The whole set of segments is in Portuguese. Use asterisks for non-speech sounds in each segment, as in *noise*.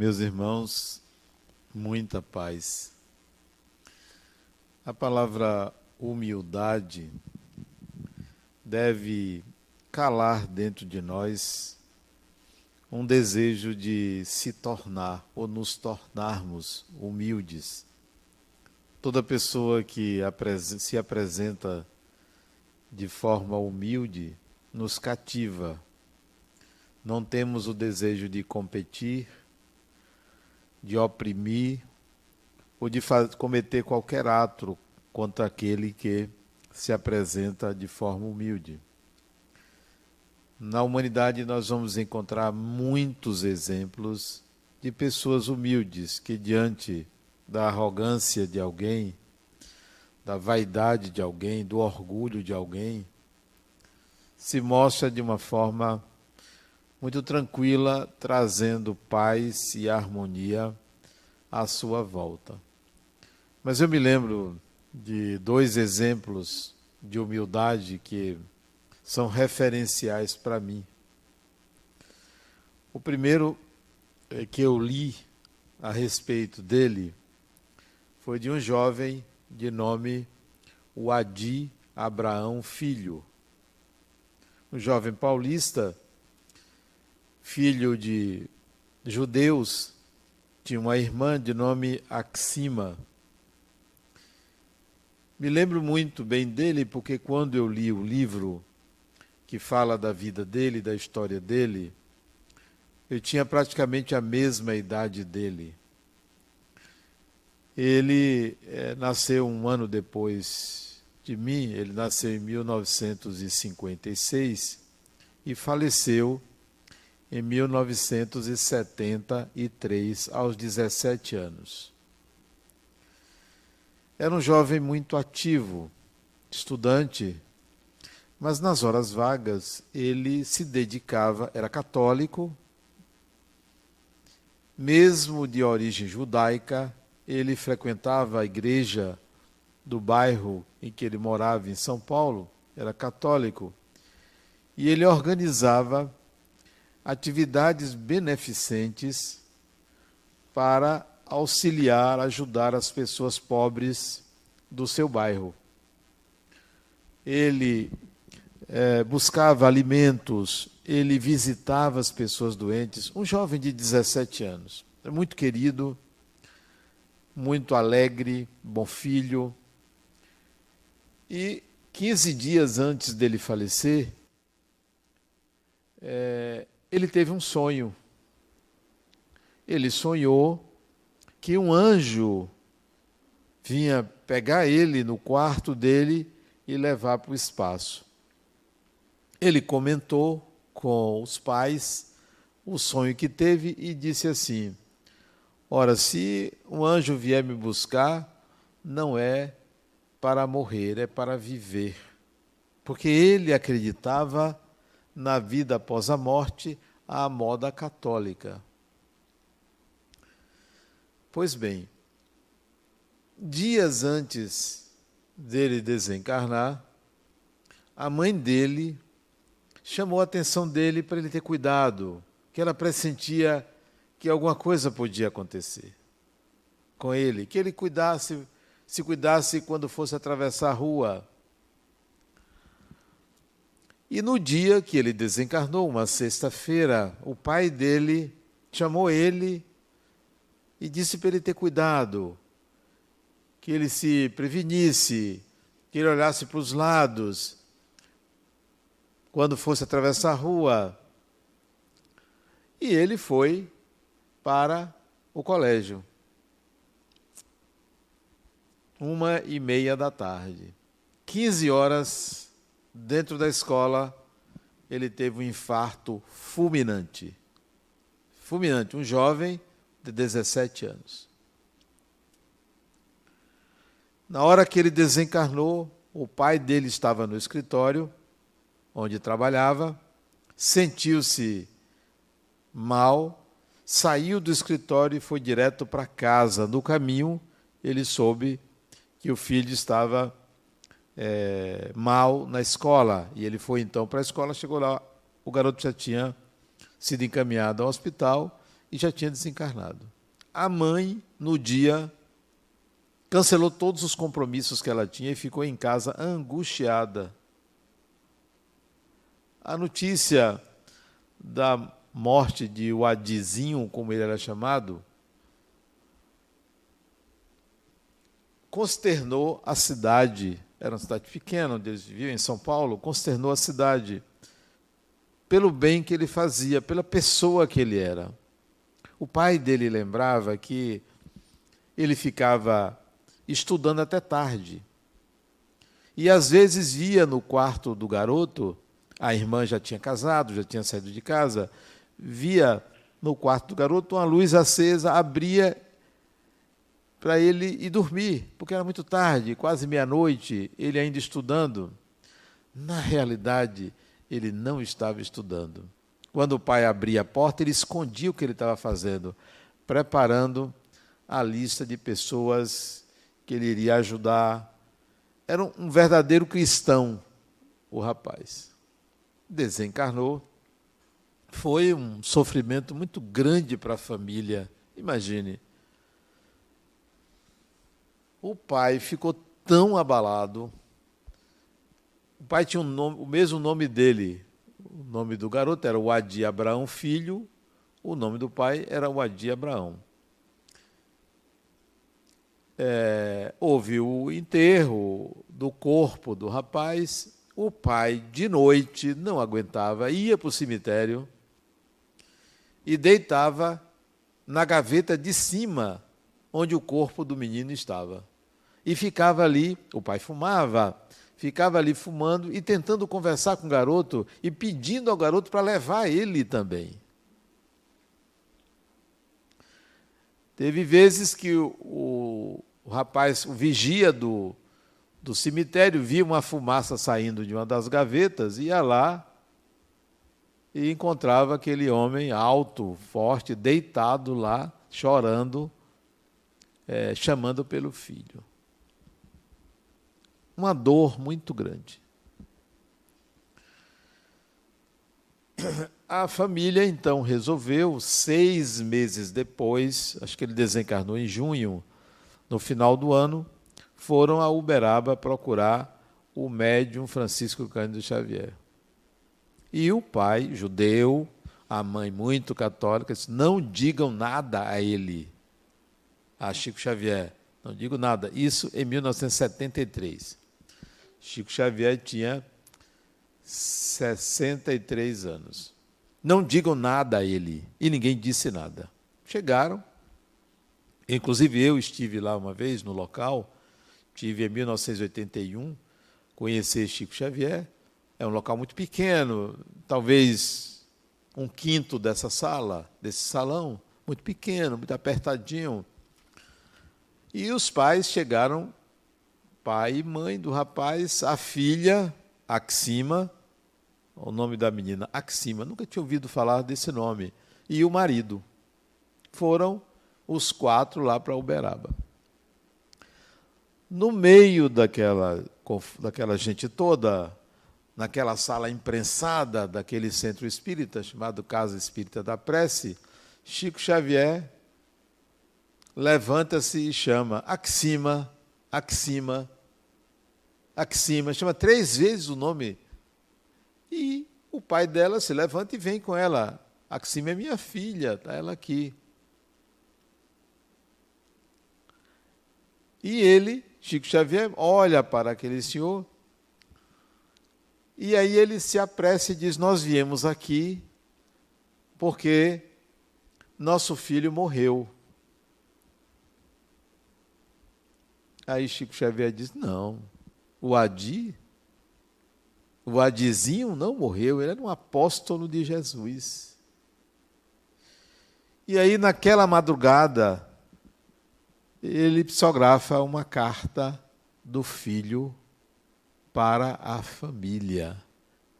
Meus irmãos, muita paz. A palavra humildade deve calar dentro de nós um desejo de se tornar ou nos tornarmos humildes. Toda pessoa que se apresenta de forma humilde nos cativa. Não temos o desejo de competir, de oprimir ou de cometer qualquer ato contra aquele que se apresenta de forma humilde. Na humanidade, nós vamos encontrar muitos exemplos de pessoas humildes que, diante da arrogância de alguém, da vaidade de alguém, do orgulho de alguém, se mostra de uma forma muito tranquila, trazendo paz e harmonia à sua volta. Mas eu me lembro de dois exemplos de humildade que são referenciais para mim. O primeiro é que eu li a respeito dele foi de um jovem de nome Wadi Abraão Filho. Um jovem paulista filho de judeus, tinha uma irmã de nome Axima. Me lembro muito bem dele porque quando eu li o livro que fala da vida dele, da história dele, eu tinha praticamente a mesma idade dele. Ele é, nasceu um ano depois de mim, ele nasceu em 1956 e faleceu em 1973, aos 17 anos. Era um jovem muito ativo, estudante, mas nas horas vagas ele se dedicava, era católico, mesmo de origem judaica, ele frequentava a igreja do bairro em que ele morava, em São Paulo, era católico, e ele organizava atividades beneficentes para auxiliar, ajudar as pessoas pobres do seu bairro. Ele é, buscava alimentos, ele visitava as pessoas doentes. Um jovem de 17 anos, muito querido, muito alegre, bom filho. E 15 dias antes dele falecer, é, ele teve um sonho. Ele sonhou que um anjo vinha pegar ele no quarto dele e levar para o espaço. Ele comentou com os pais o sonho que teve e disse assim: Ora, se um anjo vier me buscar, não é para morrer, é para viver. Porque ele acreditava na vida após a morte à moda católica. Pois bem, dias antes dele desencarnar, a mãe dele chamou a atenção dele para ele ter cuidado, que ela pressentia que alguma coisa podia acontecer com ele, que ele cuidasse, se cuidasse quando fosse atravessar a rua, e no dia que ele desencarnou, uma sexta-feira, o pai dele chamou ele e disse para ele ter cuidado, que ele se prevenisse, que ele olhasse para os lados quando fosse atravessar a rua. E ele foi para o colégio. Uma e meia da tarde. Quinze horas dentro da escola, ele teve um infarto fulminante. Fulminante, um jovem de 17 anos. Na hora que ele desencarnou, o pai dele estava no escritório, onde trabalhava, sentiu-se mal, saiu do escritório e foi direto para casa. No caminho, ele soube que o filho estava é, mal na escola. E ele foi então para a escola, chegou lá, o garoto já tinha sido encaminhado ao hospital e já tinha desencarnado. A mãe, no dia, cancelou todos os compromissos que ela tinha e ficou em casa angustiada. A notícia da morte de Wadizinho, como ele era chamado, consternou a cidade. Era uma cidade pequena, onde eles viviam, em São Paulo, consternou a cidade pelo bem que ele fazia, pela pessoa que ele era. O pai dele lembrava que ele ficava estudando até tarde. E às vezes via no quarto do garoto, a irmã já tinha casado, já tinha saído de casa, via no quarto do garoto uma luz acesa, abria para ele ir dormir, porque era muito tarde, quase meia-noite, ele ainda estudando. Na realidade, ele não estava estudando. Quando o pai abria a porta, ele escondia o que ele estava fazendo, preparando a lista de pessoas que ele iria ajudar. Era um verdadeiro cristão, o rapaz. Desencarnou. Foi um sofrimento muito grande para a família. Imagine o pai ficou tão abalado. O pai tinha um nome, o mesmo nome dele. O nome do garoto era Wadi Abraão Filho. O nome do pai era Wadi Abraão. É, houve o enterro do corpo do rapaz. O pai, de noite, não aguentava, ia para o cemitério e deitava na gaveta de cima, onde o corpo do menino estava e ficava ali, o pai fumava, ficava ali fumando e tentando conversar com o garoto e pedindo ao garoto para levar ele também. Teve vezes que o, o, rapaz, o vigia do, do cemitério, via uma fumaça saindo de uma das gavetas, ia lá e encontrava aquele homem alto, forte, deitado lá, chorando, é, chamando pelo filho uma dor muito grande. A família então resolveu, seis meses depois, acho que ele desencarnou em junho, no final do ano, foram a Uberaba procurar o médium Francisco Cândido Xavier. E o pai, judeu, a mãe muito católica, disse: não digam nada a ele, a Chico Xavier. Não digo nada. Isso em 1973. Chico Xavier tinha 63 anos. Não digam nada a ele. E ninguém disse nada. Chegaram. Inclusive eu estive lá uma vez no local, tive em 1981, conhecer Chico Xavier. É um local muito pequeno, talvez um quinto dessa sala, desse salão, muito pequeno, muito apertadinho. E os pais chegaram pai e mãe do rapaz, a filha, Axima, o nome da menina, Axima, nunca tinha ouvido falar desse nome, e o marido. Foram os quatro lá para Uberaba. No meio daquela, daquela gente toda, naquela sala imprensada daquele centro espírita, chamado Casa Espírita da Prece, Chico Xavier levanta-se e chama Axima, Axima, Axima, chama três vezes o nome. E o pai dela se levanta e vem com ela. Axima é minha filha, está ela aqui. E ele, Chico Xavier, olha para aquele senhor. E aí ele se apressa e diz: Nós viemos aqui porque nosso filho morreu. Aí Chico Xavier diz: Não, o Adi, o Adizinho não morreu, ele era um apóstolo de Jesus. E aí, naquela madrugada, ele psicografa uma carta do filho para a família,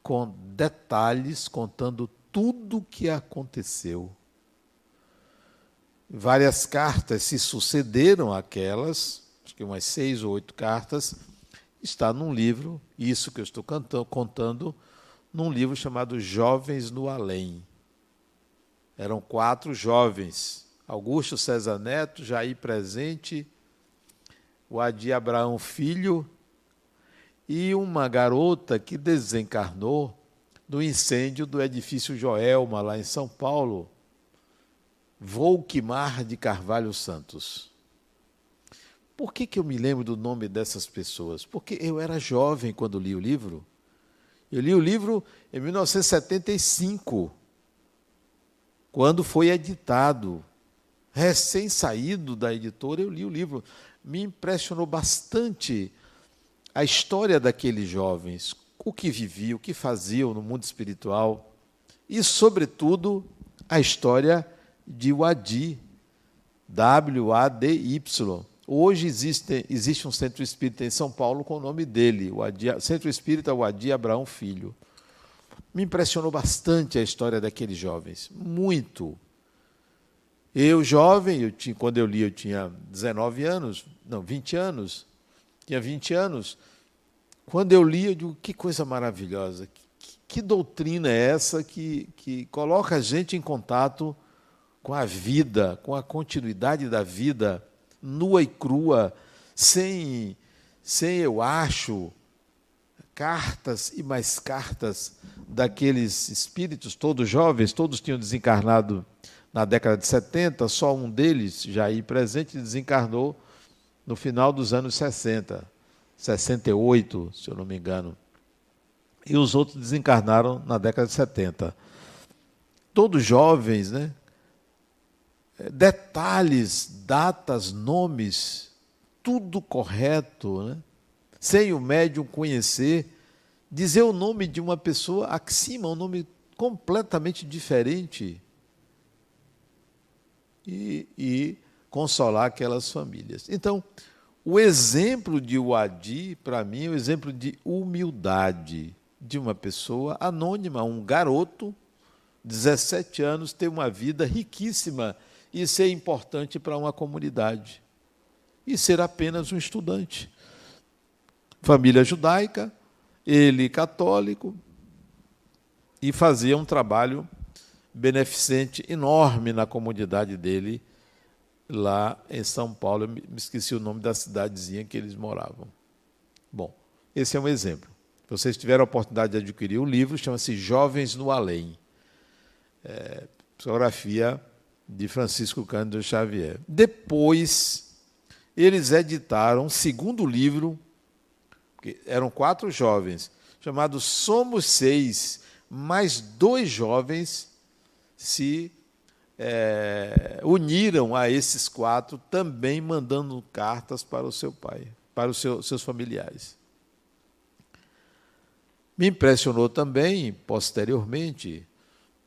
com detalhes contando tudo o que aconteceu. Várias cartas se sucederam aquelas, acho que umas seis ou oito cartas, está num livro, isso que eu estou cantando, contando, num livro chamado Jovens no Além. Eram quatro jovens: Augusto César Neto, Jair Presente, o Adi Abraão Filho e uma garota que desencarnou no incêndio do edifício Joelma, lá em São Paulo, Volquimar de Carvalho Santos. Por que, que eu me lembro do nome dessas pessoas? Porque eu era jovem quando li o livro. Eu li o livro em 1975, quando foi editado. Recém-saído da editora, eu li o livro. Me impressionou bastante a história daqueles jovens, o que viviam, o que faziam no mundo espiritual e, sobretudo, a história de Wadi, W-A-D-Y. Hoje existe, existe um centro espírita em São Paulo com o nome dele, o Adi, Centro Espírita Wadi Abraão Filho. Me impressionou bastante a história daqueles jovens, muito. Eu, jovem, eu tinha, quando eu li, eu tinha 19 anos, não, 20 anos, tinha 20 anos. Quando eu li, eu digo, que coisa maravilhosa, que, que doutrina é essa que, que coloca a gente em contato com a vida, com a continuidade da vida, nua e crua, sem, sem eu acho, cartas e mais cartas daqueles espíritos, todos jovens, todos tinham desencarnado na década de 70, só um deles, já aí presente, desencarnou no final dos anos 60, 68, se eu não me engano. E os outros desencarnaram na década de 70. Todos jovens, né? É, detalhes, datas, nomes, tudo correto, né? sem o médium conhecer, dizer o nome de uma pessoa acima, um nome completamente diferente. E, e consolar aquelas famílias. Então, o exemplo de Wadi, para mim, é o exemplo de humildade de uma pessoa anônima, um garoto, 17 anos, ter uma vida riquíssima e ser importante para uma comunidade. E ser apenas um estudante. Família judaica, ele católico, e fazia um trabalho beneficente enorme na comunidade dele lá em São Paulo. Eu me esqueci o nome da cidadezinha que eles moravam. Bom, esse é um exemplo. Vocês tiverem a oportunidade de adquirir o livro, chama-se Jovens no Além. É, psicografia de Francisco Cândido Xavier. Depois, eles editaram um segundo livro, que eram quatro jovens, chamado Somos Seis, mais dois jovens se é, uniram a esses quatro, também mandando cartas para o seu pai, para os seu, seus familiares. Me impressionou também, posteriormente,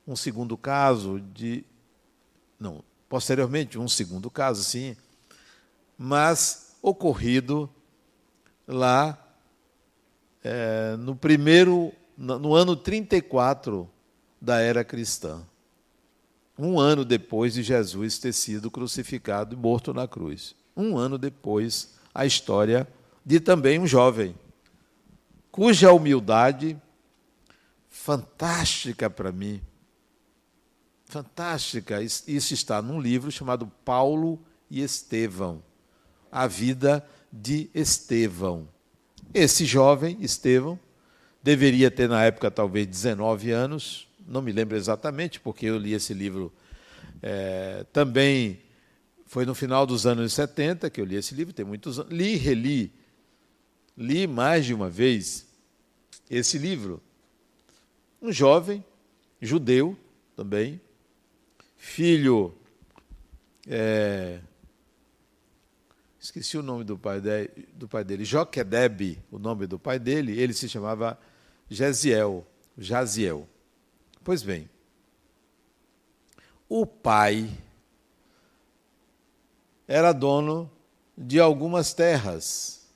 um segundo caso de. Não, posteriormente, um segundo caso, sim, mas ocorrido lá é, no primeiro, no ano 34 da era cristã um ano depois de Jesus ter sido crucificado e morto na cruz. Um ano depois, a história de também um jovem, cuja humildade, fantástica para mim, fantástica, isso está num livro chamado Paulo e Estevão, a vida de Estevão. Esse jovem, Estevão, deveria ter na época talvez 19 anos, não me lembro exatamente, porque eu li esse livro é, também. Foi no final dos anos 70 que eu li esse livro, tem muitos anos. Li e reli. Li mais de uma vez esse livro. Um jovem, judeu também, filho. É, esqueci o nome do pai, de, do pai dele, Joquedebe, o nome do pai dele, ele se chamava Jaziel, Jaziel. Pois bem, o pai era dono de algumas terras.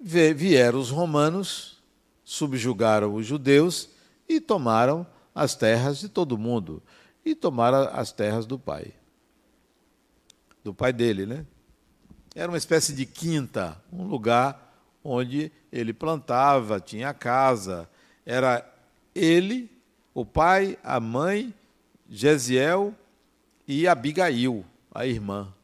Vieram os romanos, subjugaram os judeus e tomaram as terras de todo mundo. E tomaram as terras do pai. Do pai dele, né? Era uma espécie de quinta, um lugar onde ele plantava, tinha casa. Era ele o pai, a mãe, Gesiel e Abigail, a irmã,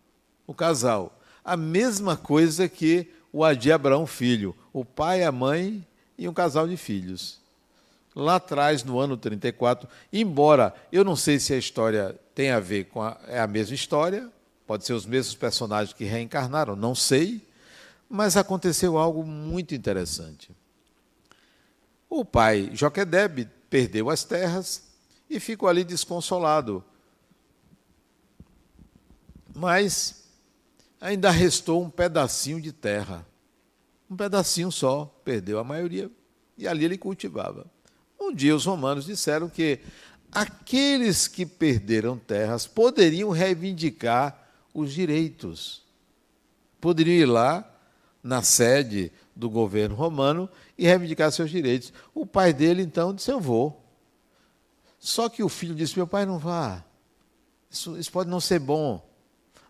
o casal. A mesma coisa que o Adi Abraão filho, o pai, a mãe e um casal de filhos. Lá atrás, no ano 34, embora eu não sei se a história tem a ver com a, é a mesma história, pode ser os mesmos personagens que reencarnaram, não sei, mas aconteceu algo muito interessante. O pai Joquedebe perdeu as terras e ficou ali desconsolado. Mas ainda restou um pedacinho de terra. Um pedacinho só, perdeu a maioria, e ali ele cultivava. Um dia os romanos disseram que aqueles que perderam terras poderiam reivindicar os direitos. Poderiam ir lá na sede do governo romano e reivindicar seus direitos. O pai dele, então, disse: Eu vou. Só que o filho disse: Meu pai, não vá. Isso, isso pode não ser bom.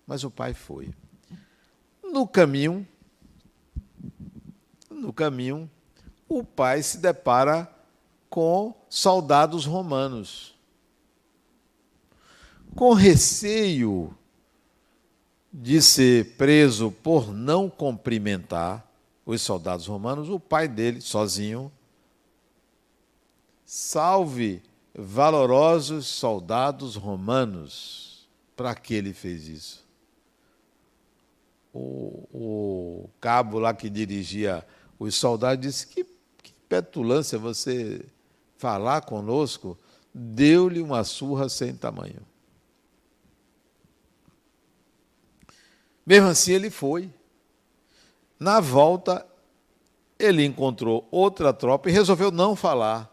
Mas o pai foi. No caminho, no caminho, o pai se depara com soldados romanos. Com receio de ser preso por não cumprimentar os soldados romanos, o pai dele, sozinho, salve valorosos soldados romanos. Para que ele fez isso? O, o, cabo lá que dirigia os soldados disse: que, que petulância você falar conosco, deu-lhe uma surra sem tamanho. Mesmo assim, ele foi. Na volta, ele encontrou outra tropa e resolveu não falar.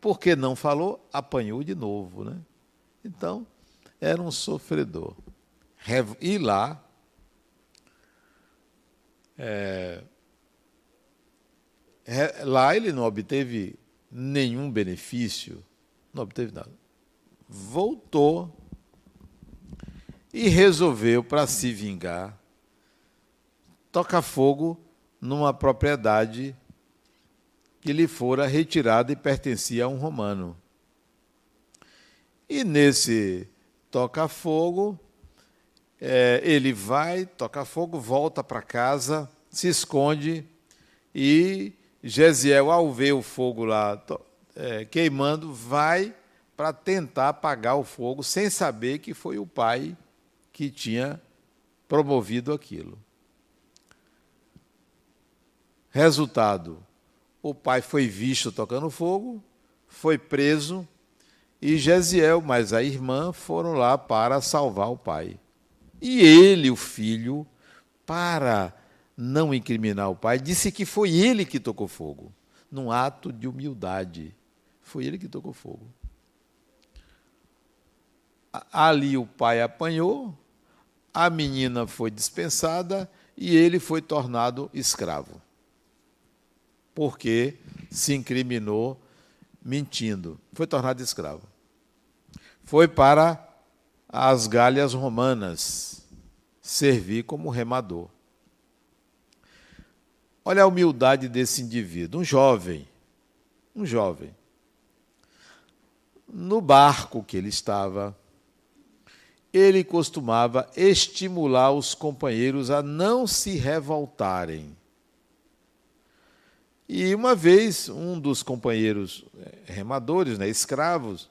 Porque não falou, apanhou de novo. Né? Então, era um sofredor. E lá, é, lá ele não obteve nenhum benefício, não obteve nada. Voltou e resolveu, para se vingar, tocar fogo numa propriedade que lhe fora retirada e pertencia a um romano. E nesse toca-fogo, é, ele vai, toca fogo, volta para casa, se esconde e Gesiel, ao ver o fogo lá é, queimando, vai para tentar apagar o fogo, sem saber que foi o pai que tinha promovido aquilo. Resultado: o pai foi visto tocando fogo, foi preso, e Gesiel, mas a irmã, foram lá para salvar o pai. E ele, o filho, para não incriminar o pai, disse que foi ele que tocou fogo, num ato de humildade. Foi ele que tocou fogo. Ali o pai apanhou, a menina foi dispensada e ele foi tornado escravo. Porque se incriminou mentindo. Foi tornado escravo. Foi para as galhas romanas servir como remador. Olha a humildade desse indivíduo, um jovem, um jovem. No barco que ele estava, ele costumava estimular os companheiros a não se revoltarem. E uma vez, um dos companheiros eh, remadores, né, escravos,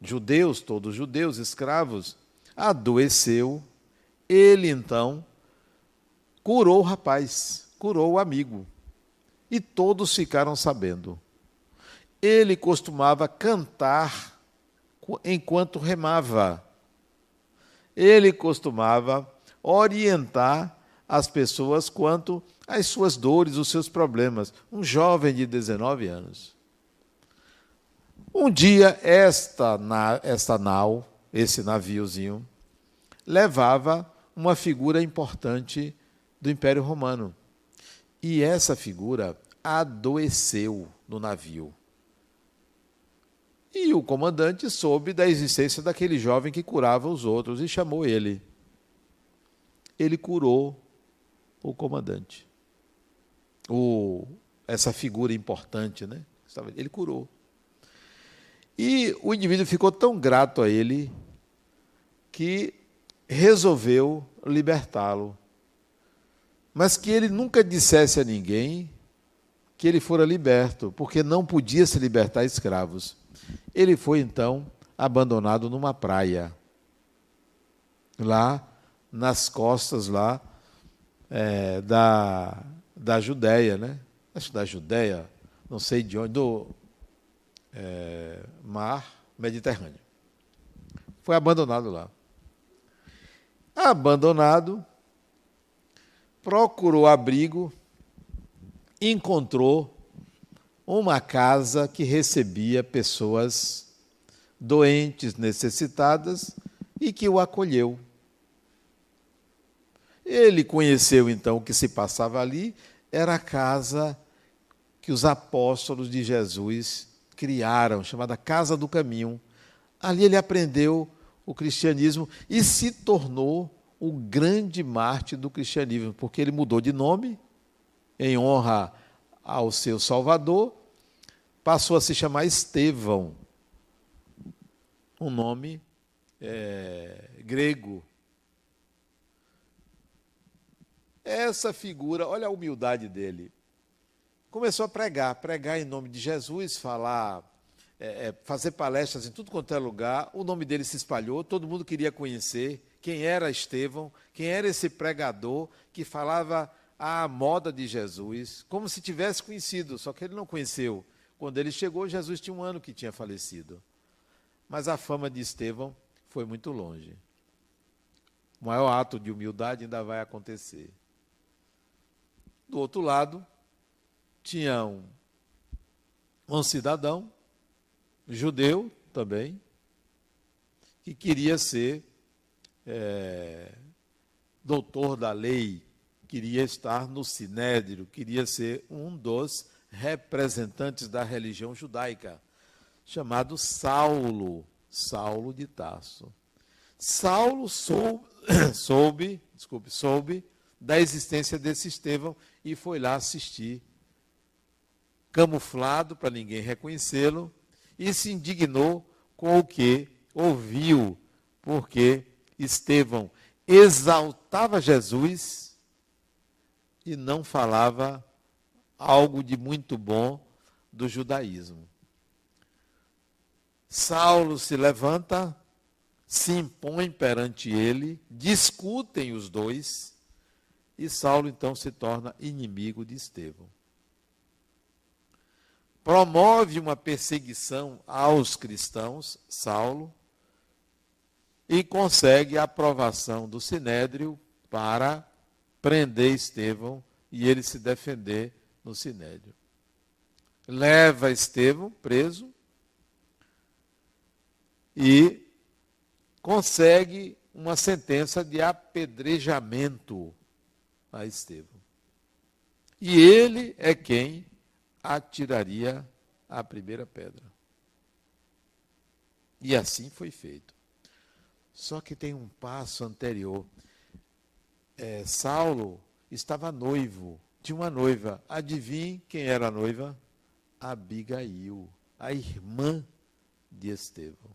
judeus, todos judeus, escravos, adoeceu. Ele então curou o rapaz curou o amigo. E todos ficaram sabendo. Ele costumava cantar enquanto remava. Ele costumava orientar as pessoas quanto às suas dores, os seus problemas. Um jovem de 19 anos. Um dia, esta, esta nau, esse naviozinho, levava uma figura importante do Império Romano. E essa figura adoeceu no navio. E o comandante soube da existência daquele jovem que curava os outros e chamou ele. Ele curou o comandante. O, essa figura importante, né? Ele curou. E o indivíduo ficou tão grato a ele que resolveu libertá-lo. Mas que ele nunca dissesse a ninguém que ele fora liberto, porque não podia se libertar escravos. Ele foi então abandonado numa praia, lá nas costas lá é, da, da Judéia, né? Acho da Judéia, não sei de onde, do é, mar Mediterrâneo. Foi abandonado lá. Abandonado, procurou abrigo, encontrou uma casa que recebia pessoas doentes, necessitadas e que o acolheu. Ele conheceu então o que se passava ali, era a casa que os apóstolos de Jesus criaram, chamada Casa do Caminho. Ali ele aprendeu o cristianismo e se tornou o grande mártir do cristianismo, porque ele mudou de nome em honra ao seu Salvador, passou a se chamar Estevão, um nome é, grego. Essa figura, olha a humildade dele começou a pregar, pregar em nome de Jesus, falar, é, é, fazer palestras em tudo quanto é lugar. O nome dele se espalhou, todo mundo queria conhecer quem era Estevão, quem era esse pregador que falava a moda de Jesus, como se tivesse conhecido, só que ele não conheceu. Quando ele chegou, Jesus tinha um ano que tinha falecido. Mas a fama de Estevão foi muito longe. O maior ato de humildade ainda vai acontecer. Do outro lado, tinha um, um cidadão, judeu também, que queria ser é, doutor da lei, queria estar no sinédrio, queria ser um dos representantes da religião judaica, chamado Saulo, Saulo de Tarso. Saulo soube, *coughs* soube, desculpe, soube da existência desse Estevão e foi lá assistir camuflado para ninguém reconhecê-lo, e se indignou com o que ouviu, porque Estevão exaltava Jesus e não falava algo de muito bom do judaísmo. Saulo se levanta, se impõe perante ele, discutem os dois, e Saulo então se torna inimigo de Estevão promove uma perseguição aos cristãos, Saulo, e consegue a aprovação do sinédrio para prender Estevão e ele se defender no sinédrio. Leva Estevão preso e consegue uma sentença de apedrejamento a Estevão. E ele é quem atiraria a primeira pedra. E assim foi feito. Só que tem um passo anterior. É, Saulo estava noivo, tinha uma noiva. Adivinhe quem era a noiva? Abigail, a irmã de Estevão,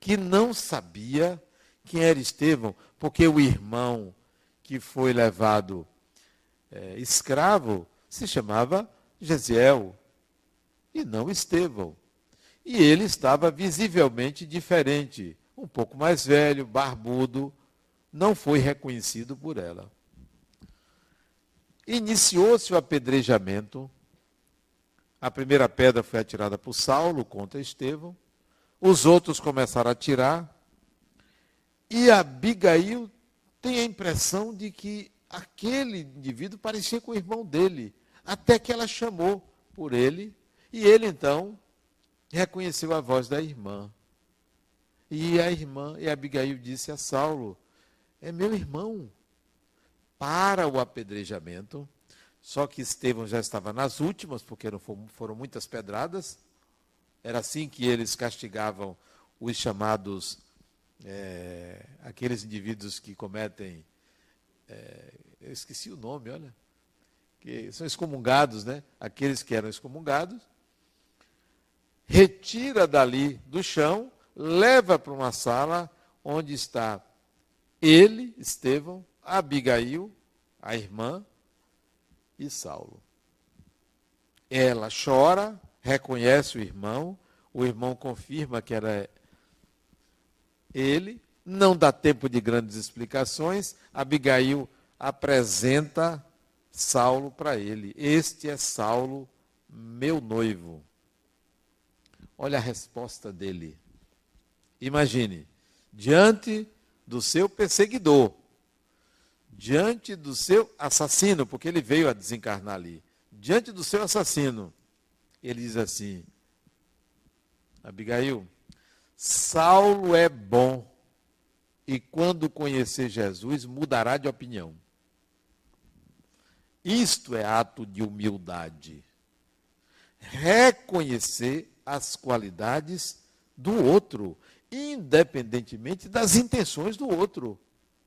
que não sabia quem era Estevão, porque o irmão que foi levado é, escravo se chamava Gesiel e não Estevão. E ele estava visivelmente diferente, um pouco mais velho, barbudo, não foi reconhecido por ela. Iniciou-se o apedrejamento. A primeira pedra foi atirada por Saulo contra Estevão. Os outros começaram a atirar. E Abigail tem a impressão de que aquele indivíduo parecia com o irmão dele até que ela chamou por ele, e ele então reconheceu a voz da irmã. E a irmã, e Abigail disse a Saulo: É meu irmão. Para o apedrejamento. Só que Estevão já estava nas últimas, porque foram muitas pedradas. Era assim que eles castigavam os chamados, é, aqueles indivíduos que cometem. É, eu esqueci o nome, olha que são excomungados, né? aqueles que eram excomungados, retira dali do chão, leva para uma sala onde está ele, Estevão, Abigail, a irmã, e Saulo. Ela chora, reconhece o irmão, o irmão confirma que era ele, não dá tempo de grandes explicações, Abigail apresenta Saulo para ele. Este é Saulo, meu noivo. Olha a resposta dele. Imagine, diante do seu perseguidor, diante do seu assassino, porque ele veio a desencarnar ali, diante do seu assassino, ele diz assim: Abigail, Saulo é bom e quando conhecer Jesus mudará de opinião. Isto é ato de humildade. Reconhecer as qualidades do outro, independentemente das intenções do outro.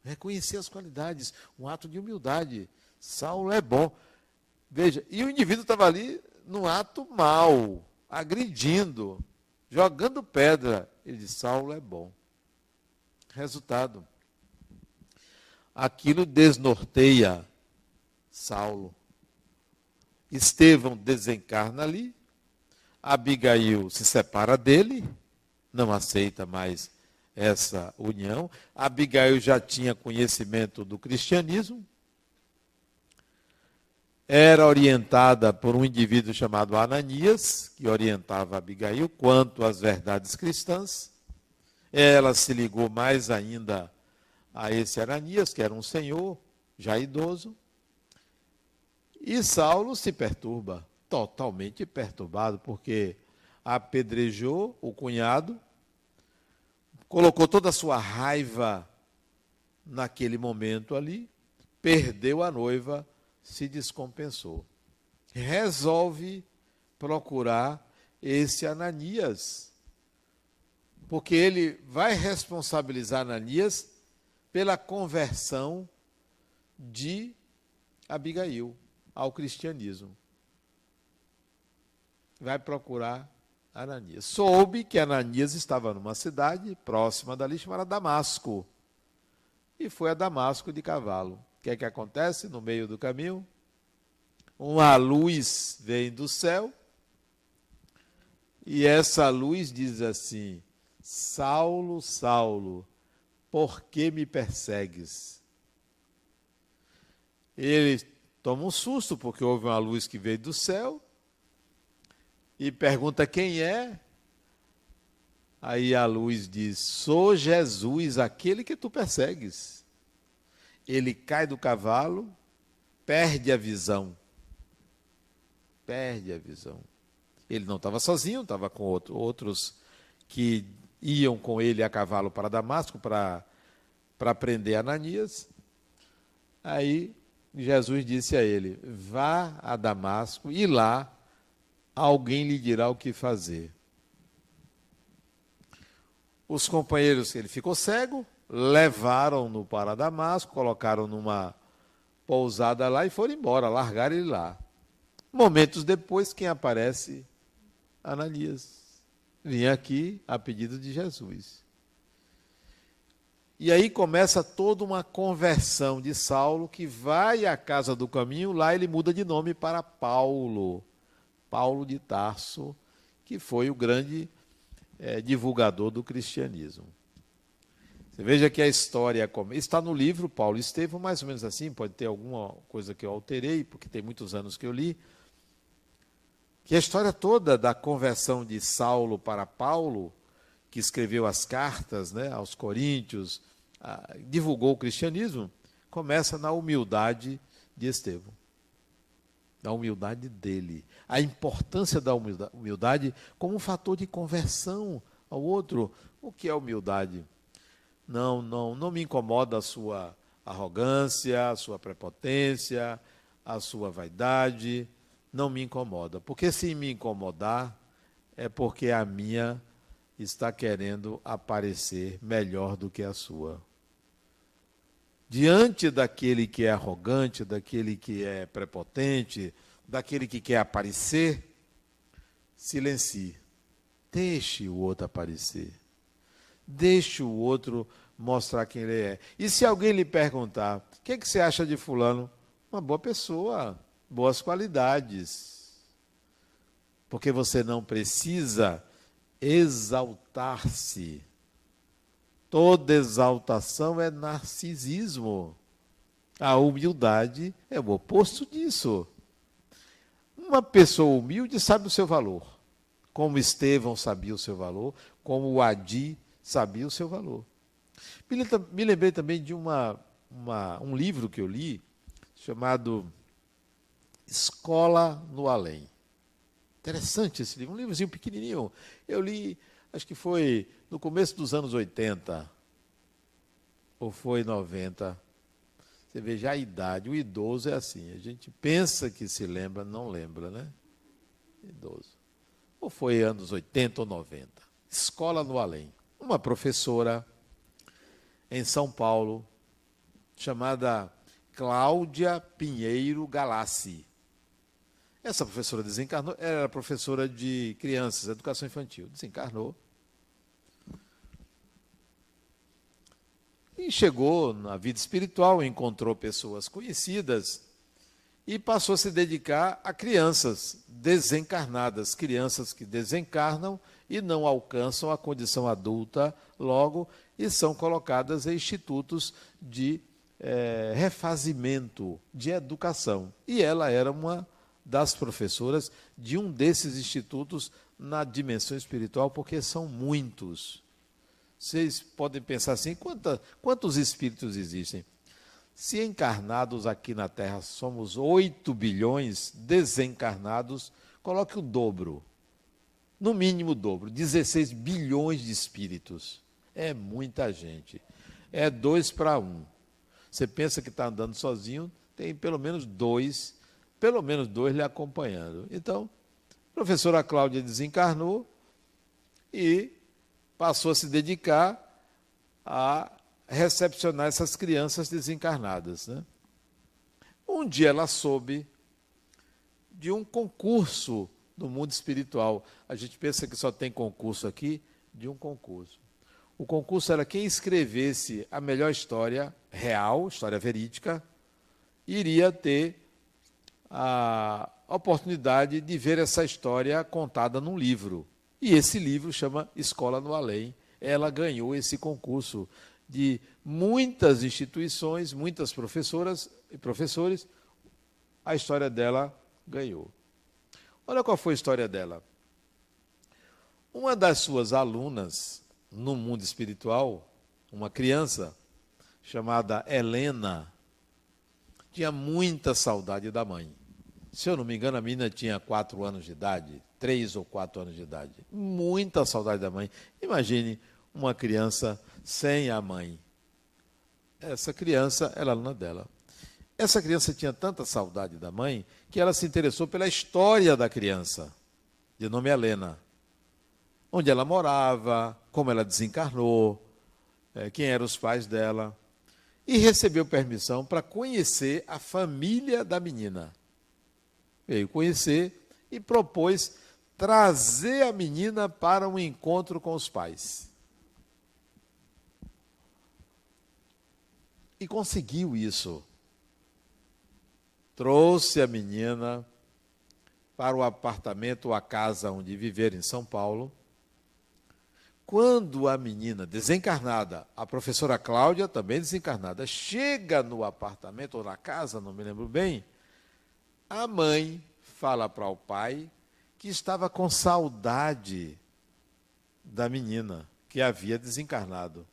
Reconhecer as qualidades, um ato de humildade. Saulo é bom. Veja, e o indivíduo estava ali num ato mal, agredindo, jogando pedra. Ele disse: Saulo é bom. Resultado: aquilo desnorteia Saulo. Estevão desencarna ali, Abigail se separa dele, não aceita mais essa união. Abigail já tinha conhecimento do cristianismo, era orientada por um indivíduo chamado Ananias, que orientava Abigail quanto às verdades cristãs. Ela se ligou mais ainda a esse Ananias, que era um senhor já idoso, e Saulo se perturba, totalmente perturbado, porque apedrejou o cunhado, colocou toda a sua raiva naquele momento ali, perdeu a noiva, se descompensou. Resolve procurar esse Ananias, porque ele vai responsabilizar Ananias pela conversão de Abigail ao cristianismo. Vai procurar Ananias. Soube que Ananias estava numa cidade próxima dali chamada Damasco. E foi a Damasco de cavalo. O que é que acontece no meio do caminho? Uma luz vem do céu. E essa luz diz assim: Saulo, Saulo, por que me persegues? Ele toma um susto, porque houve uma luz que veio do céu, e pergunta quem é. Aí a luz diz: Sou Jesus, aquele que tu persegues. Ele cai do cavalo, perde a visão. Perde a visão. Ele não estava sozinho, estava com outro, outros que iam com ele a cavalo para Damasco para prender Ananias. Aí Jesus disse a ele: Vá a Damasco e lá alguém lhe dirá o que fazer. Os companheiros, ele ficou cego, levaram-no para Damasco, colocaram numa pousada lá e foram embora, largaram ele lá. Momentos depois, quem aparece? Ananias. Vinha aqui a pedido de Jesus. E aí começa toda uma conversão de Saulo, que vai à casa do caminho, lá ele muda de nome para Paulo. Paulo de Tarso, que foi o grande é, divulgador do cristianismo. Você veja que a história está no livro Paulo Estevão, mais ou menos assim, pode ter alguma coisa que eu alterei, porque tem muitos anos que eu li. Que a história toda da conversão de Saulo para Paulo, que escreveu as cartas né, aos Coríntios, divulgou o cristianismo, começa na humildade de Estevão. Da humildade dele. A importância da humildade como um fator de conversão ao outro. O que é humildade? Não, não, não me incomoda a sua arrogância, a sua prepotência, a sua vaidade. Não me incomoda. Porque se me incomodar, é porque a minha está querendo aparecer melhor do que a sua diante daquele que é arrogante, daquele que é prepotente, daquele que quer aparecer, silencie. Deixe o outro aparecer. Deixe o outro mostrar quem ele é. E se alguém lhe perguntar, o que, é que você acha de fulano? Uma boa pessoa, boas qualidades. Porque você não precisa exaltar-se. Toda exaltação é narcisismo. A humildade é o oposto disso. Uma pessoa humilde sabe o seu valor, como Estevão sabia o seu valor, como o Adi sabia o seu valor. Me lembrei também de uma, uma, um livro que eu li, chamado Escola no Além. Interessante esse livro, um livrozinho pequenininho. Eu li, acho que foi no começo dos anos 80, ou foi 90. Você veja a idade, o idoso é assim, a gente pensa que se lembra, não lembra, né? Idoso. Ou foi anos 80 ou 90. Escola no Além. Uma professora em São Paulo, chamada Cláudia Pinheiro Galassi. Essa professora desencarnou, era professora de crianças, educação infantil, desencarnou. E chegou na vida espiritual, encontrou pessoas conhecidas e passou a se dedicar a crianças desencarnadas, crianças que desencarnam e não alcançam a condição adulta logo e são colocadas em institutos de é, refazimento, de educação. E ela era uma das professoras de um desses institutos na dimensão espiritual, porque são muitos. Vocês podem pensar assim: quanta, quantos espíritos existem? Se encarnados aqui na Terra somos 8 bilhões, desencarnados, coloque o dobro. No mínimo o dobro, 16 bilhões de espíritos. É muita gente. É dois para um. Você pensa que está andando sozinho, tem pelo menos dois, pelo menos dois lhe acompanhando. Então, a professora Cláudia desencarnou e passou a se dedicar a recepcionar essas crianças desencarnadas. Né? Um dia ela soube de um concurso no mundo espiritual. A gente pensa que só tem concurso aqui, de um concurso. O concurso era quem escrevesse a melhor história real, história verídica, iria ter a oportunidade de ver essa história contada num livro. E esse livro chama Escola no Além. Ela ganhou esse concurso de muitas instituições, muitas professoras e professores. A história dela ganhou. Olha qual foi a história dela. Uma das suas alunas no mundo espiritual, uma criança chamada Helena tinha muita saudade da mãe. Se eu não me engano, a menina tinha quatro anos de idade, três ou quatro anos de idade. Muita saudade da mãe. Imagine uma criança sem a mãe. Essa criança era aluna dela. Essa criança tinha tanta saudade da mãe que ela se interessou pela história da criança, de nome Helena onde ela morava, como ela desencarnou, é, quem eram os pais dela, e recebeu permissão para conhecer a família da menina. Veio conhecer e propôs trazer a menina para um encontro com os pais. E conseguiu isso. Trouxe a menina para o apartamento ou a casa onde viver em São Paulo quando a menina desencarnada, a professora Cláudia, também desencarnada, chega no apartamento ou na casa, não me lembro bem, a mãe fala para o pai que estava com saudade da menina que havia desencarnado.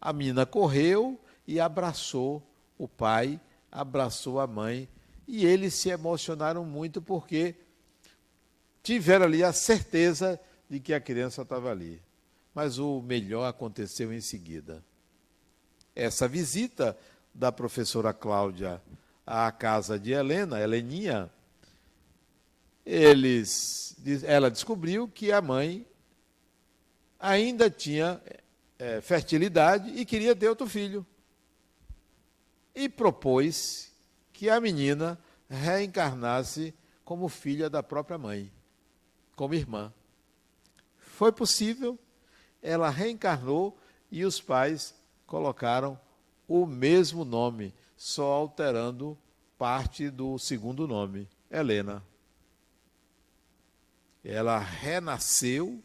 A menina correu e abraçou o pai, abraçou a mãe, e eles se emocionaram muito porque tiveram ali a certeza de que a criança estava ali. Mas o melhor aconteceu em seguida. Essa visita da professora Cláudia à casa de Helena, Heleninha, eles, ela descobriu que a mãe ainda tinha é, fertilidade e queria ter outro filho. E propôs que a menina reencarnasse como filha da própria mãe, como irmã foi possível, ela reencarnou e os pais colocaram o mesmo nome, só alterando parte do segundo nome, Helena. Ela renasceu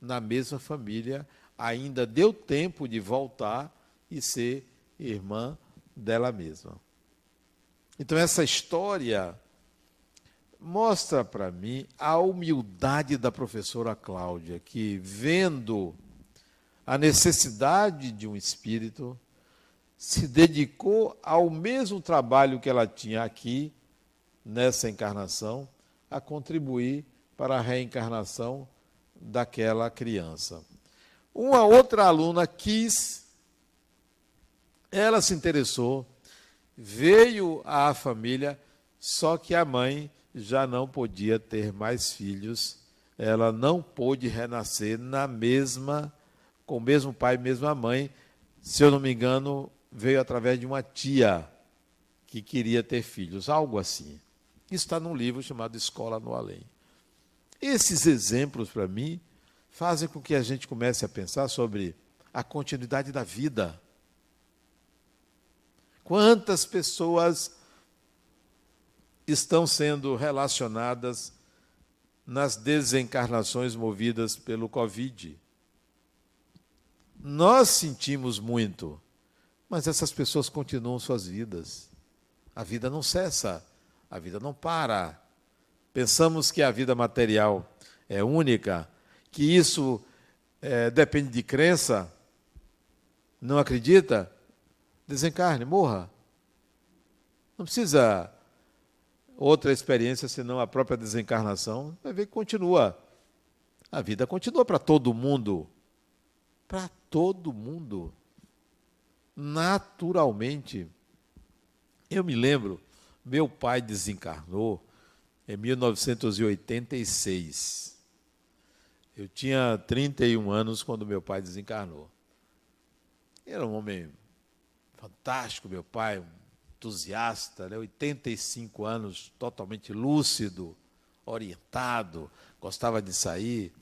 na mesma família, ainda deu tempo de voltar e ser irmã dela mesma. Então, essa história mostra para mim a humildade da professora Cláudia, que vendo a necessidade de um espírito, se dedicou ao mesmo trabalho que ela tinha aqui, nessa encarnação, a contribuir para a reencarnação daquela criança. Uma outra aluna quis, ela se interessou, veio à família, só que a mãe já não podia ter mais filhos, ela não pôde renascer na mesma, com o mesmo pai mesma mãe. Se eu não me engano, veio através de uma tia que queria ter filhos, algo assim. Isso está num livro chamado Escola no Além. Esses exemplos, para mim, fazem com que a gente comece a pensar sobre a continuidade da vida. Quantas pessoas estão sendo relacionadas nas desencarnações movidas pelo Covid. Nós sentimos muito, mas essas pessoas continuam suas vidas. A vida não cessa, a vida não para. Pensamos que a vida material é única, que isso é, depende de crença. Não acredita? Desencarne, morra. Não precisa outra experiência senão a própria desencarnação, vai ver que continua. A vida continua para todo mundo. Para todo mundo. Naturalmente. Eu me lembro, meu pai desencarnou em 1986. Eu tinha 31 anos quando meu pai desencarnou. Era um homem fantástico, meu pai, um entusiasta, né? 85 anos, totalmente lúcido, orientado, gostava de sair.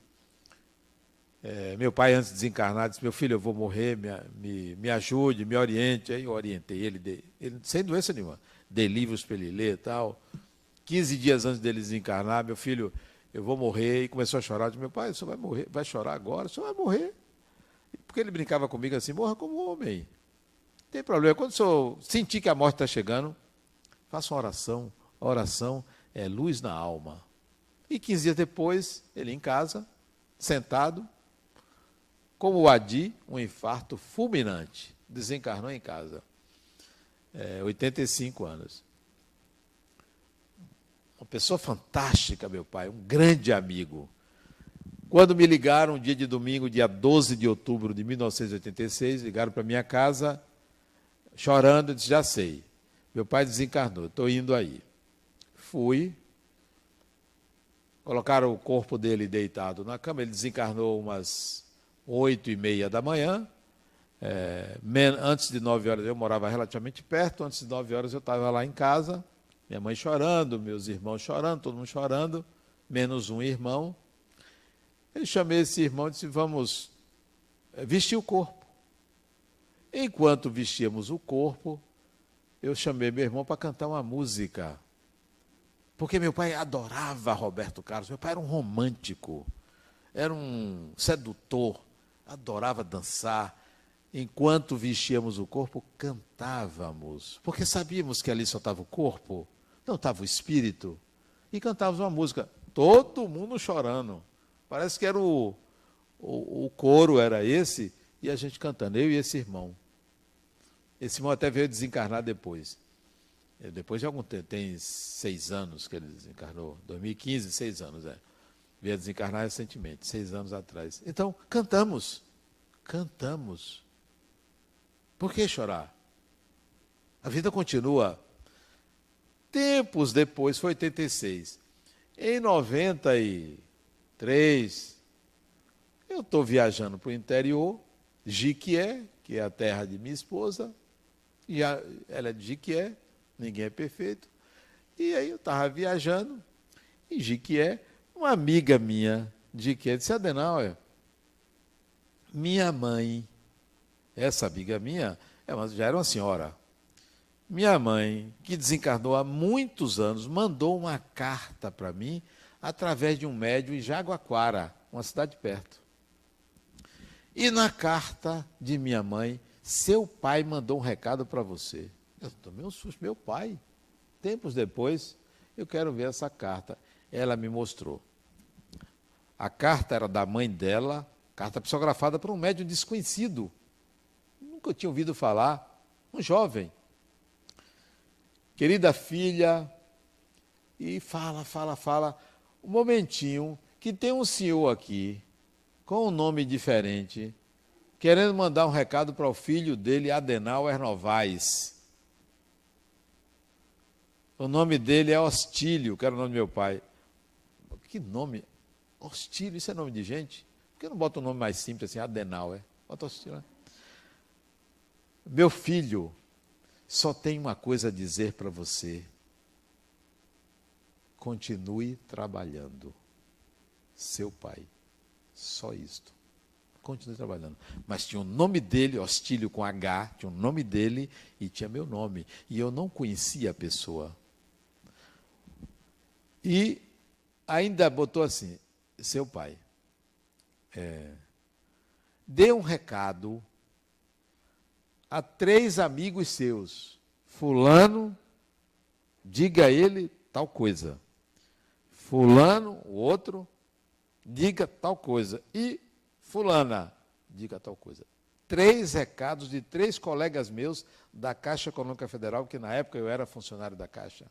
É, meu pai, antes de desencarnar, disse: Meu filho, eu vou morrer, me, me, me ajude, me oriente. Aí eu orientei ele, de, ele, sem doença nenhuma. Dei livros para ele ler e tal. 15 dias antes dele desencarnar, meu filho, eu vou morrer. E começou a chorar. Disse: Meu pai, senhor vai morrer, vai chorar agora, senhor vai morrer. Porque ele brincava comigo assim: Morra como homem tem problema. Quando o senhor sentir que a morte está chegando, faça uma oração. A oração é luz na alma. E 15 dias depois, ele em casa, sentado, como o Adi, um infarto fulminante. Desencarnou em casa. É, 85 anos. Uma pessoa fantástica, meu pai, um grande amigo. Quando me ligaram, dia de domingo, dia 12 de outubro de 1986, ligaram para minha casa chorando, disse: Já sei. Meu pai desencarnou, estou indo aí. Fui. Colocaram o corpo dele deitado na cama. Ele desencarnou umas oito e meia da manhã. É, antes de nove horas, eu morava relativamente perto. Antes de nove horas, eu estava lá em casa. Minha mãe chorando, meus irmãos chorando, todo mundo chorando, menos um irmão. Eu chamei esse irmão e disse: Vamos é, vestir o corpo. Enquanto vestíamos o corpo, eu chamei meu irmão para cantar uma música. Porque meu pai adorava Roberto Carlos, meu pai era um romântico, era um sedutor, adorava dançar. Enquanto vestíamos o corpo, cantávamos, porque sabíamos que ali só estava o corpo, não estava o espírito. E cantávamos uma música, todo mundo chorando. Parece que era o, o, o coro, era esse, e a gente cantando, eu e esse irmão. Esse irmão até veio desencarnar depois. É, depois de algum tempo, tem seis anos que ele desencarnou, 2015, seis anos, é. Veio desencarnar recentemente, seis anos atrás. Então, cantamos, cantamos. Por que chorar? A vida continua. Tempos depois, foi 86. Em 93, eu estou viajando para o interior, Jiquié, que é a terra de minha esposa, e a, ela é de Jiquié, ninguém é perfeito. E aí eu estava viajando em Jiquié, uma amiga minha De que? Disse, Adenauer, minha mãe, essa amiga minha, é já era uma senhora. Minha mãe, que desencarnou há muitos anos, mandou uma carta para mim através de um médium em Jaguaquara, uma cidade perto. E na carta de minha mãe, seu pai mandou um recado para você. Eu tomei um susto, meu pai. Tempos depois, eu quero ver essa carta. Ela me mostrou. A carta era da mãe dela, carta psicografada por um médium desconhecido. Nunca tinha ouvido falar. Um jovem. Querida filha, e fala, fala, fala. Um momentinho que tem um senhor aqui com um nome diferente, querendo mandar um recado para o filho dele, Adenauer Novaes. O nome dele é Hostílio, que era o nome do meu pai. Que nome? Hostílio, isso é nome de gente? Por que não bota um nome mais simples assim, Adenauer? Bota Hostílio. Né? Meu filho, só tem uma coisa a dizer para você. Continue trabalhando. Seu pai. Só isto. Continue trabalhando. Mas tinha o nome dele, Hostílio com H, tinha o nome dele e tinha meu nome. E eu não conhecia a pessoa. E ainda botou assim: seu pai, é, dê um recado a três amigos seus. Fulano, diga a ele tal coisa. Fulano, o outro, diga tal coisa. E Fulana, diga tal coisa. Três recados de três colegas meus da Caixa Econômica Federal, que na época eu era funcionário da Caixa.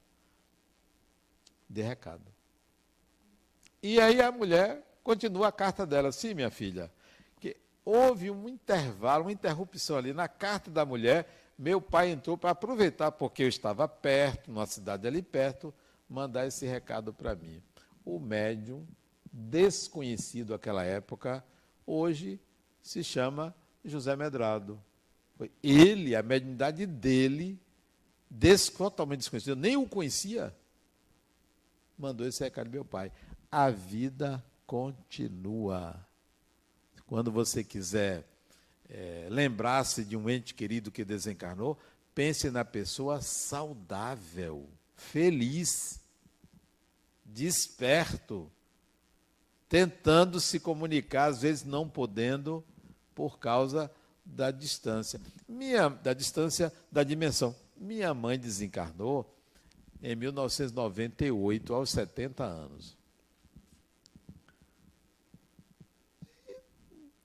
De recado. E aí a mulher continua a carta dela. Sim, minha filha, que houve um intervalo, uma interrupção ali na carta da mulher. Meu pai entrou para aproveitar, porque eu estava perto, numa cidade ali perto, mandar esse recado para mim. O médium desconhecido naquela época, hoje se chama José Medrado. Foi ele, a mediunidade dele, des, totalmente desconhecido, nem o conhecia, mandou esse recado ao meu pai. A vida continua. Quando você quiser é, lembrar-se de um ente querido que desencarnou, pense na pessoa saudável, feliz, desperto, tentando se comunicar, às vezes não podendo, por causa da distância. Minha, da distância da dimensão. Minha mãe desencarnou em 1998, aos 70 anos.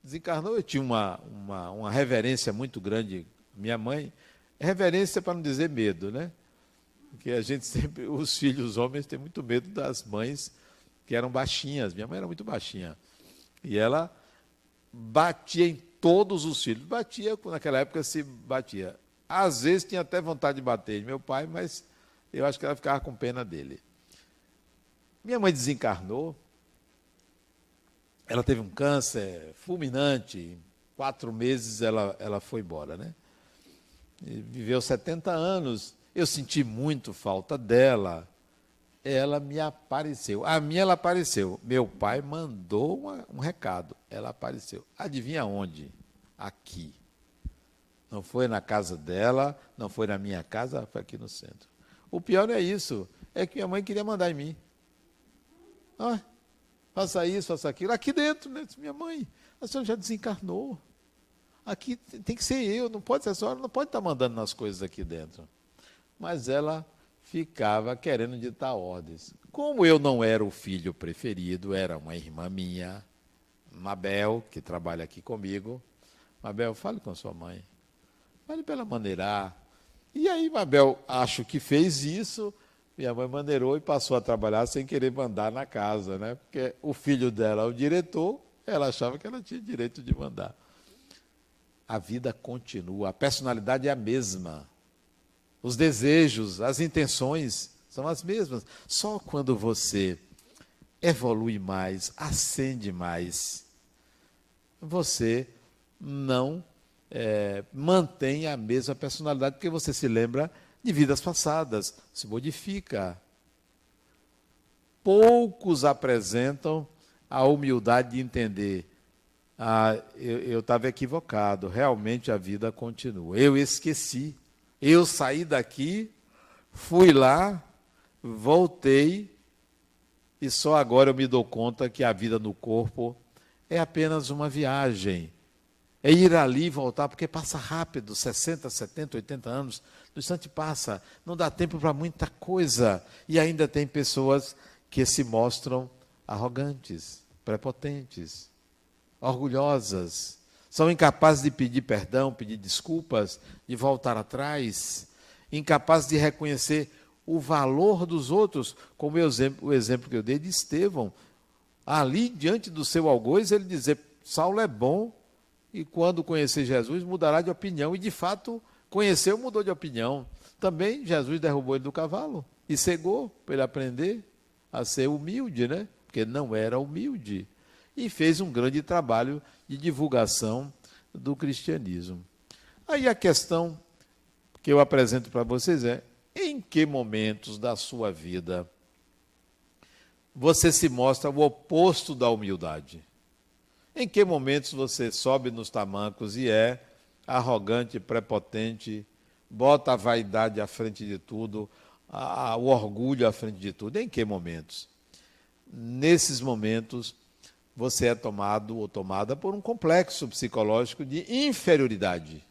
Desencarnou, eu tinha uma, uma, uma reverência muito grande. Minha mãe, reverência para não dizer medo, né? Porque a gente *laughs* sempre, os filhos os homens têm muito medo das mães que eram baixinhas. Minha mãe era muito baixinha. E ela batia em todos os filhos. Batia, naquela época se batia. Às vezes tinha até vontade de bater em meu pai, mas eu acho que ela ficava com pena dele. Minha mãe desencarnou. Ela teve um câncer fulminante. Quatro meses ela, ela foi embora, né? E viveu 70 anos. Eu senti muito falta dela ela me apareceu. A minha ela apareceu. Meu pai mandou uma, um recado. Ela apareceu. Adivinha onde? Aqui. Não foi na casa dela, não foi na minha casa, foi aqui no centro. O pior é isso. É que minha mãe queria mandar em mim. Ah, faça isso, faça aquilo. Aqui dentro, né? Minha mãe, a senhora já desencarnou. Aqui tem que ser eu, não pode ser a senhora, não pode estar mandando nas coisas aqui dentro. Mas ela ficava querendo ditar ordens. Como eu não era o filho preferido, era uma irmã minha, Mabel, que trabalha aqui comigo. Mabel, fale com sua mãe. Fale para ela maneirar. E aí, Mabel, acho que fez isso. Minha mãe maneirou e passou a trabalhar sem querer mandar na casa, né? Porque o filho dela é o diretor, ela achava que ela tinha direito de mandar. A vida continua, a personalidade é a mesma os desejos, as intenções são as mesmas. Só quando você evolui mais, ascende mais, você não é, mantém a mesma personalidade, porque você se lembra de vidas passadas, se modifica. Poucos apresentam a humildade de entender. Ah, eu estava equivocado, realmente a vida continua. Eu esqueci. Eu saí daqui, fui lá, voltei, e só agora eu me dou conta que a vida no corpo é apenas uma viagem. É ir ali e voltar, porque passa rápido 60, 70, 80 anos. No instante passa, não dá tempo para muita coisa. E ainda tem pessoas que se mostram arrogantes, prepotentes, orgulhosas, são incapazes de pedir perdão, pedir desculpas, de voltar atrás, incapazes de reconhecer o valor dos outros, como o exemplo, o exemplo que eu dei de Estevão. Ali, diante do seu algoz, ele dizer: Saulo é bom, e quando conhecer Jesus, mudará de opinião. E de fato, conheceu, mudou de opinião. Também Jesus derrubou ele do cavalo e cegou para ele aprender a ser humilde, né? Porque não era humilde. E fez um grande trabalho de divulgação do cristianismo. Aí a questão que eu apresento para vocês é: em que momentos da sua vida você se mostra o oposto da humildade? Em que momentos você sobe nos tamancos e é arrogante, prepotente, bota a vaidade à frente de tudo, a, o orgulho à frente de tudo? Em que momentos? Nesses momentos, você é tomado ou tomada por um complexo psicológico de inferioridade.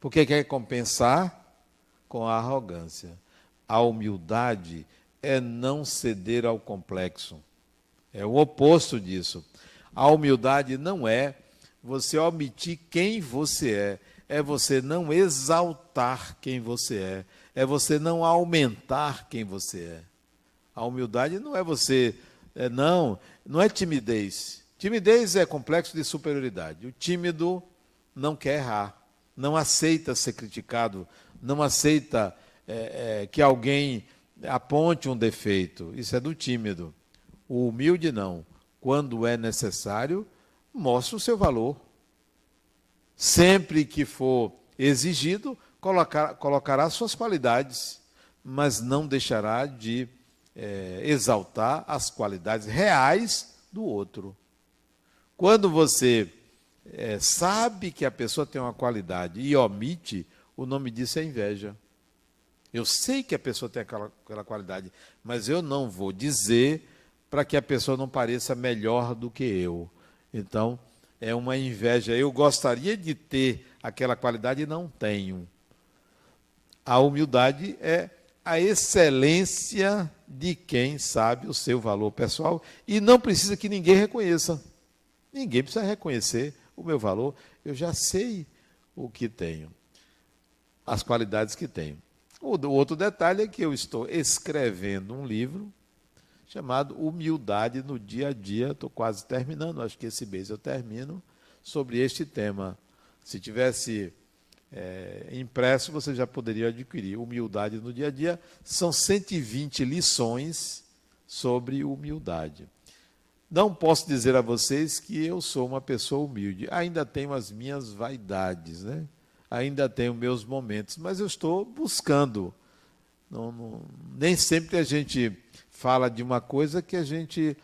Porque quer compensar com a arrogância. A humildade é não ceder ao complexo. É o oposto disso. A humildade não é você omitir quem você é, é você não exaltar quem você é, é você não aumentar quem você é. A humildade não é você, é, não, não é timidez. Timidez é complexo de superioridade. O tímido não quer errar, não aceita ser criticado, não aceita é, é, que alguém aponte um defeito. Isso é do tímido. O humilde não. Quando é necessário, mostra o seu valor. Sempre que for exigido, colocar, colocará suas qualidades, mas não deixará de é, exaltar as qualidades reais do outro. Quando você é, sabe que a pessoa tem uma qualidade e omite, o nome disso é inveja. Eu sei que a pessoa tem aquela, aquela qualidade, mas eu não vou dizer para que a pessoa não pareça melhor do que eu. Então, é uma inveja. Eu gostaria de ter aquela qualidade e não tenho. A humildade é a excelência de quem sabe o seu valor pessoal e não precisa que ninguém reconheça. Ninguém precisa reconhecer o meu valor. Eu já sei o que tenho as qualidades que tenho. O outro detalhe é que eu estou escrevendo um livro chamado Humildade no Dia a Dia. Estou quase terminando, acho que esse mês eu termino, sobre este tema. Se tivesse é, impresso, você já poderia adquirir. Humildade no Dia a Dia. São 120 lições sobre humildade. Não posso dizer a vocês que eu sou uma pessoa humilde. Ainda tenho as minhas vaidades, né? ainda tenho meus momentos, mas eu estou buscando. Não, não, nem sempre a gente fala de uma coisa que a gente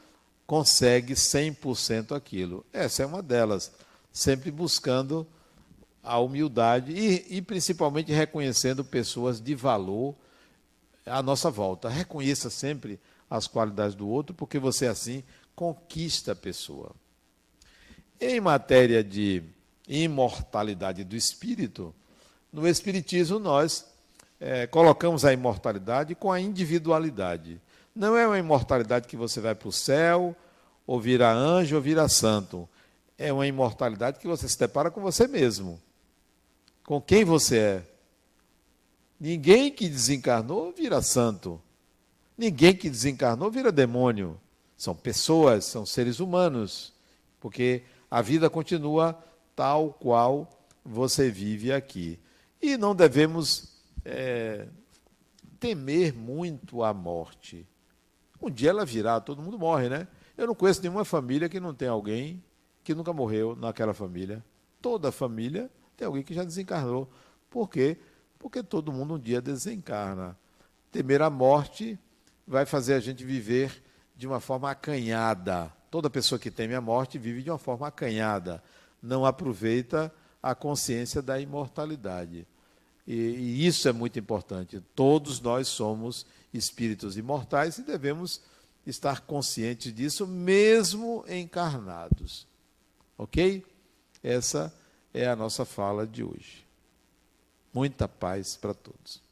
consegue 100% aquilo. Essa é uma delas. Sempre buscando a humildade e, e principalmente reconhecendo pessoas de valor à nossa volta. Reconheça sempre as qualidades do outro, porque você assim conquista a pessoa. Em matéria de imortalidade do espírito, no Espiritismo nós é, colocamos a imortalidade com a individualidade. Não é uma imortalidade que você vai para o céu, ou vira anjo, ou vira santo. É uma imortalidade que você se depara com você mesmo. Com quem você é. Ninguém que desencarnou vira santo. Ninguém que desencarnou vira demônio. São pessoas, são seres humanos. Porque a vida continua tal qual você vive aqui. E não devemos é, temer muito a morte. Um dia ela virá, todo mundo morre, né? Eu não conheço nenhuma família que não tem alguém que nunca morreu naquela família. Toda família tem alguém que já desencarnou. Por quê? Porque todo mundo um dia desencarna. Temer a morte vai fazer a gente viver de uma forma acanhada. Toda pessoa que teme a morte vive de uma forma acanhada, não aproveita a consciência da imortalidade. E, e isso é muito importante. Todos nós somos espíritos imortais e devemos estar conscientes disso, mesmo encarnados. Ok? Essa é a nossa fala de hoje. Muita paz para todos.